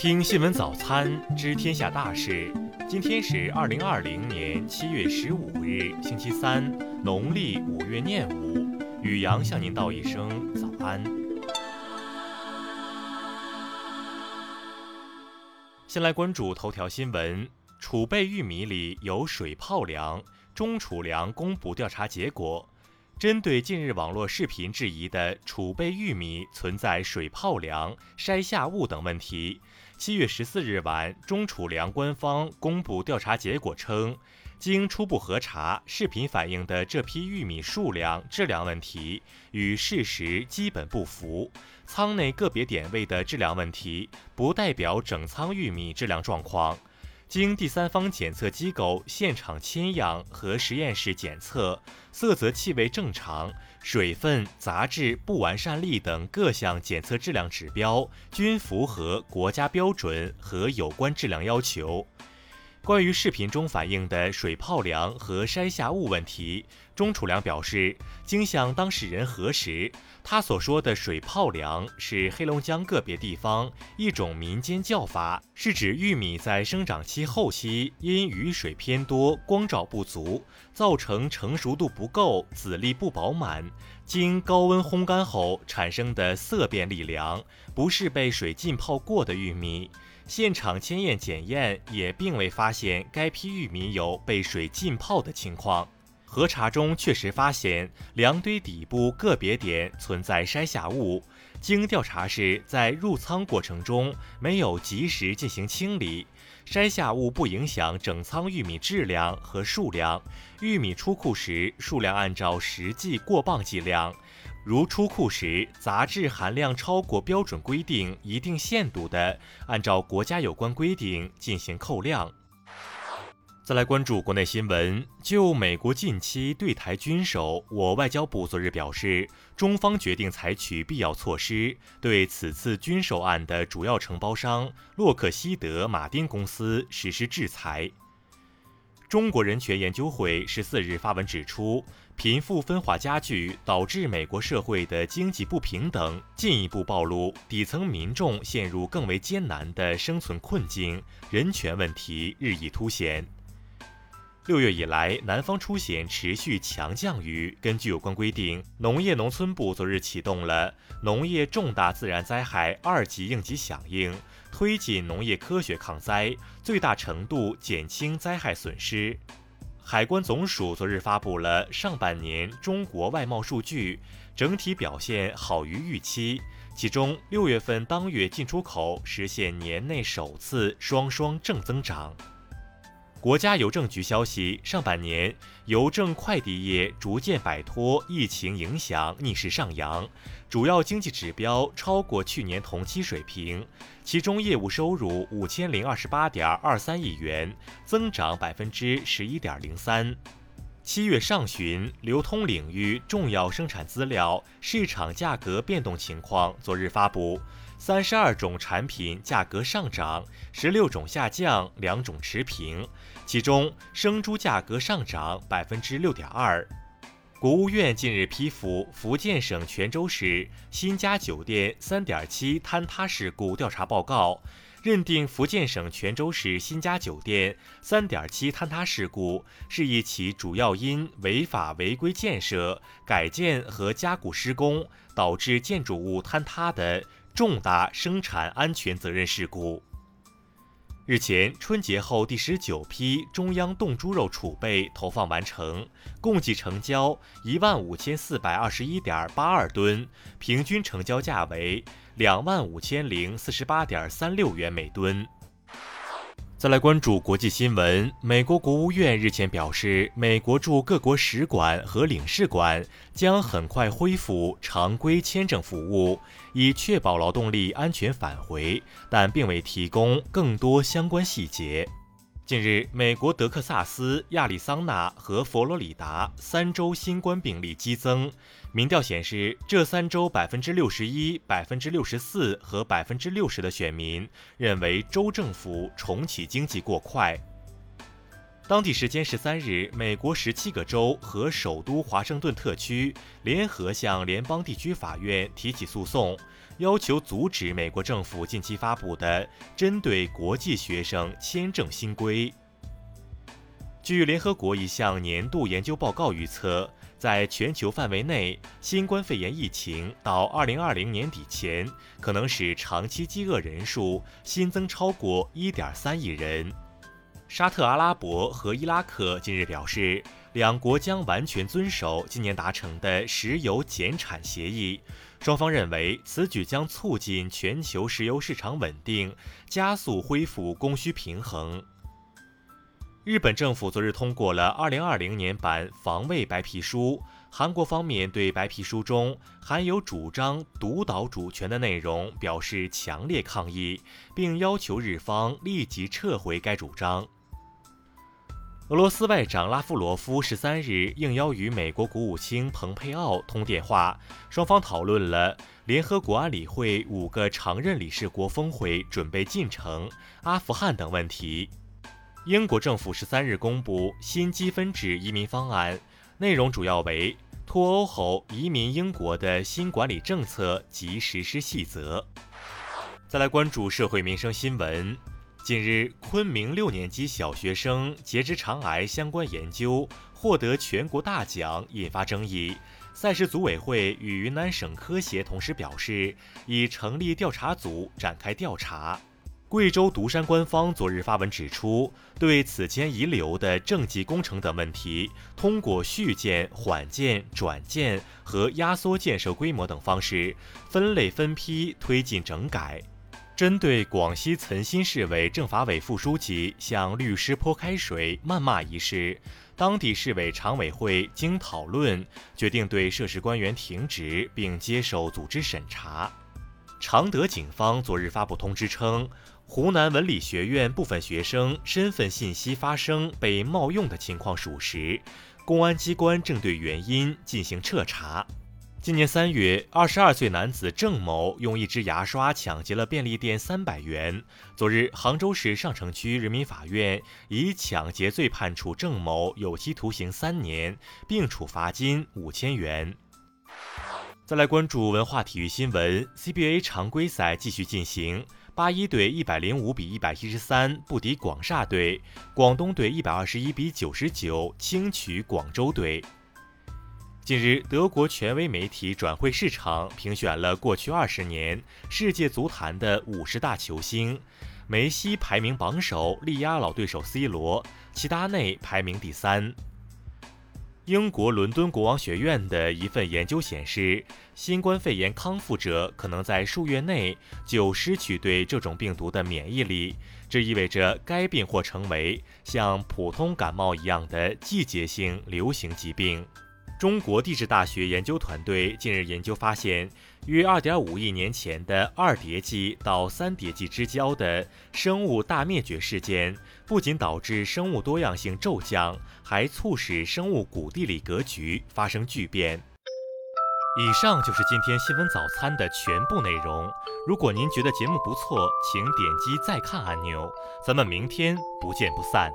听新闻早餐知天下大事。今天是二零二零年七月十五日，星期三，农历五月廿五。雨阳向您道一声早安。先来关注头条新闻：储备玉米里有水泡粮，中储粮公布调查结果。针对近日网络视频质疑的储备玉米存在水泡粮、筛下物等问题，七月十四日晚，中储粮官方公布调查结果称，经初步核查，视频反映的这批玉米数量、质量问题与事实基本不符，仓内个别点位的质量问题不代表整仓玉米质量状况。经第三方检测机构现场签样和实验室检测，色泽、气味正常，水分、杂质、不完善粒等各项检测质量指标均符合国家标准和有关质量要求。关于视频中反映的水泡粮和筛下物问题，钟楚良表示，经向当事人核实，他所说的水泡粮是黑龙江个别地方一种民间叫法，是指玉米在生长期后期因雨水偏多、光照不足，造成成熟度不够、籽粒不饱满，经高温烘干后产生的色变粒粮，不是被水浸泡过的玉米。现场检验检验也并未发现该批玉米有被水浸泡的情况。核查中确实发现粮堆底部个别点存在筛下物，经调查是在入仓过程中没有及时进行清理。筛下物不影响整仓玉米质量和数量，玉米出库时数量按照实际过磅计量。如出库时杂质含量超过标准规定一定限度的，按照国家有关规定进行扣量。再来关注国内新闻，就美国近期对台军售，我外交部昨日表示，中方决定采取必要措施，对此次军售案的主要承包商洛克希德马丁公司实施制裁。中国人权研究会十四日发文指出，贫富分化加剧导致美国社会的经济不平等，进一步暴露底层民众陷入更为艰难的生存困境，人权问题日益凸显。六月以来，南方出现持续强降雨，根据有关规定，农业农村部昨日启动了农业重大自然灾害二级应急响应。推进农业科学抗灾，最大程度减轻灾害损失。海关总署昨日发布了上半年中国外贸数据，整体表现好于预期。其中，六月份当月进出口实现年内首次双双正增长。国家邮政局消息，上半年邮政快递业逐渐摆脱疫情影响，逆势上扬，主要经济指标超过去年同期水平。其中，业务收入五千零二十八点二三亿元，增长百分之十一点零三。七月上旬，流通领域重要生产资料市场价格变动情况昨日发布。三十二种产品价格上涨，十六种下降，两种持平。其中，生猪价格上涨百分之六点二。国务院近日批复福建省泉州市新家酒店三点七坍塌事故调查报告，认定福建省泉州市新家酒店三点七坍塌事故是一起主要因违法违规建设、改建和加固施工导致建筑物坍塌的。重大生产安全责任事故。日前，春节后第十九批中央冻猪肉储备投放完成，共计成交一万五千四百二十一点八二吨，平均成交价为两万五千零四十八点三六元每吨。再来关注国际新闻。美国国务院日前表示，美国驻各国使馆和领事馆将很快恢复常规签证服务，以确保劳动力安全返回，但并未提供更多相关细节。近日，美国德克萨斯、亚利桑那和佛罗里达三州新冠病例激增。民调显示，这三州百分之六十一、百分之六十四和百分之六十的选民认为州政府重启经济过快。当地时间十三日，美国十七个州和首都华盛顿特区联合向联邦地区法院提起诉讼，要求阻止美国政府近期发布的针对国际学生签证新规。据联合国一项年度研究报告预测，在全球范围内，新冠肺炎疫情到二零二零年底前，可能使长期饥饿人数新增超过一点三亿人。沙特阿拉伯和伊拉克近日表示，两国将完全遵守今年达成的石油减产协议。双方认为，此举将促进全球石油市场稳定，加速恢复供需平衡。日本政府昨日通过了2020年版防卫白皮书，韩国方面对白皮书中含有主张独岛主权的内容表示强烈抗议，并要求日方立即撤回该主张。俄罗斯外长拉夫罗夫十三日应邀与美国国务卿蓬佩奥通电话，双方讨论了联合国安理会五个常任理事国峰会准备进程、阿富汗等问题。英国政府十三日公布新积分制移民方案，内容主要为脱欧后移民英国的新管理政策及实施细则。再来关注社会民生新闻。近日，昆明六年级小学生结直肠癌相关研究获得全国大奖，引发争议。赛事组委会与云南省科协同时表示，已成立调查组展开调查。贵州独山官方昨日发文指出，对此前遗留的政绩工程等问题，通过续建、缓建、转建和压缩建设规模等方式，分类分批推进整改。针对广西岑溪市委政法委副书记向律师泼开水、谩骂一事，当地市委常委会经讨论，决定对涉事官员停职并接受组织审查。常德警方昨日发布通知称，湖南文理学院部分学生身份信息发生被冒用的情况属实，公安机关正对原因进行彻查。今年三月，二十二岁男子郑某用一支牙刷抢劫了便利店三百元。昨日，杭州市上城区人民法院以抢劫罪判处郑某有期徒刑三年，并处罚金五千元。再来关注文化体育新闻，CBA 常规赛继续进行，八一队一百零五比一百一十三不敌广厦队，广东队一百二十一比九十九轻取广州队。近日，德国权威媒体转会市场评选了过去二十年世界足坛的五十大球星，梅西排名榜首，力压老对手 C 罗，齐达内排名第三。英国伦敦国王学院的一份研究显示，新冠肺炎康复者可能在数月内就失去对这种病毒的免疫力，这意味着该病或成为像普通感冒一样的季节性流行疾病。中国地质大学研究团队近日研究发现，约2.5亿年前的二叠纪到三叠纪之交的生物大灭绝事件，不仅导致生物多样性骤降，还促使生物古地理格局发生巨变。以上就是今天新闻早餐的全部内容。如果您觉得节目不错，请点击再看按钮。咱们明天不见不散。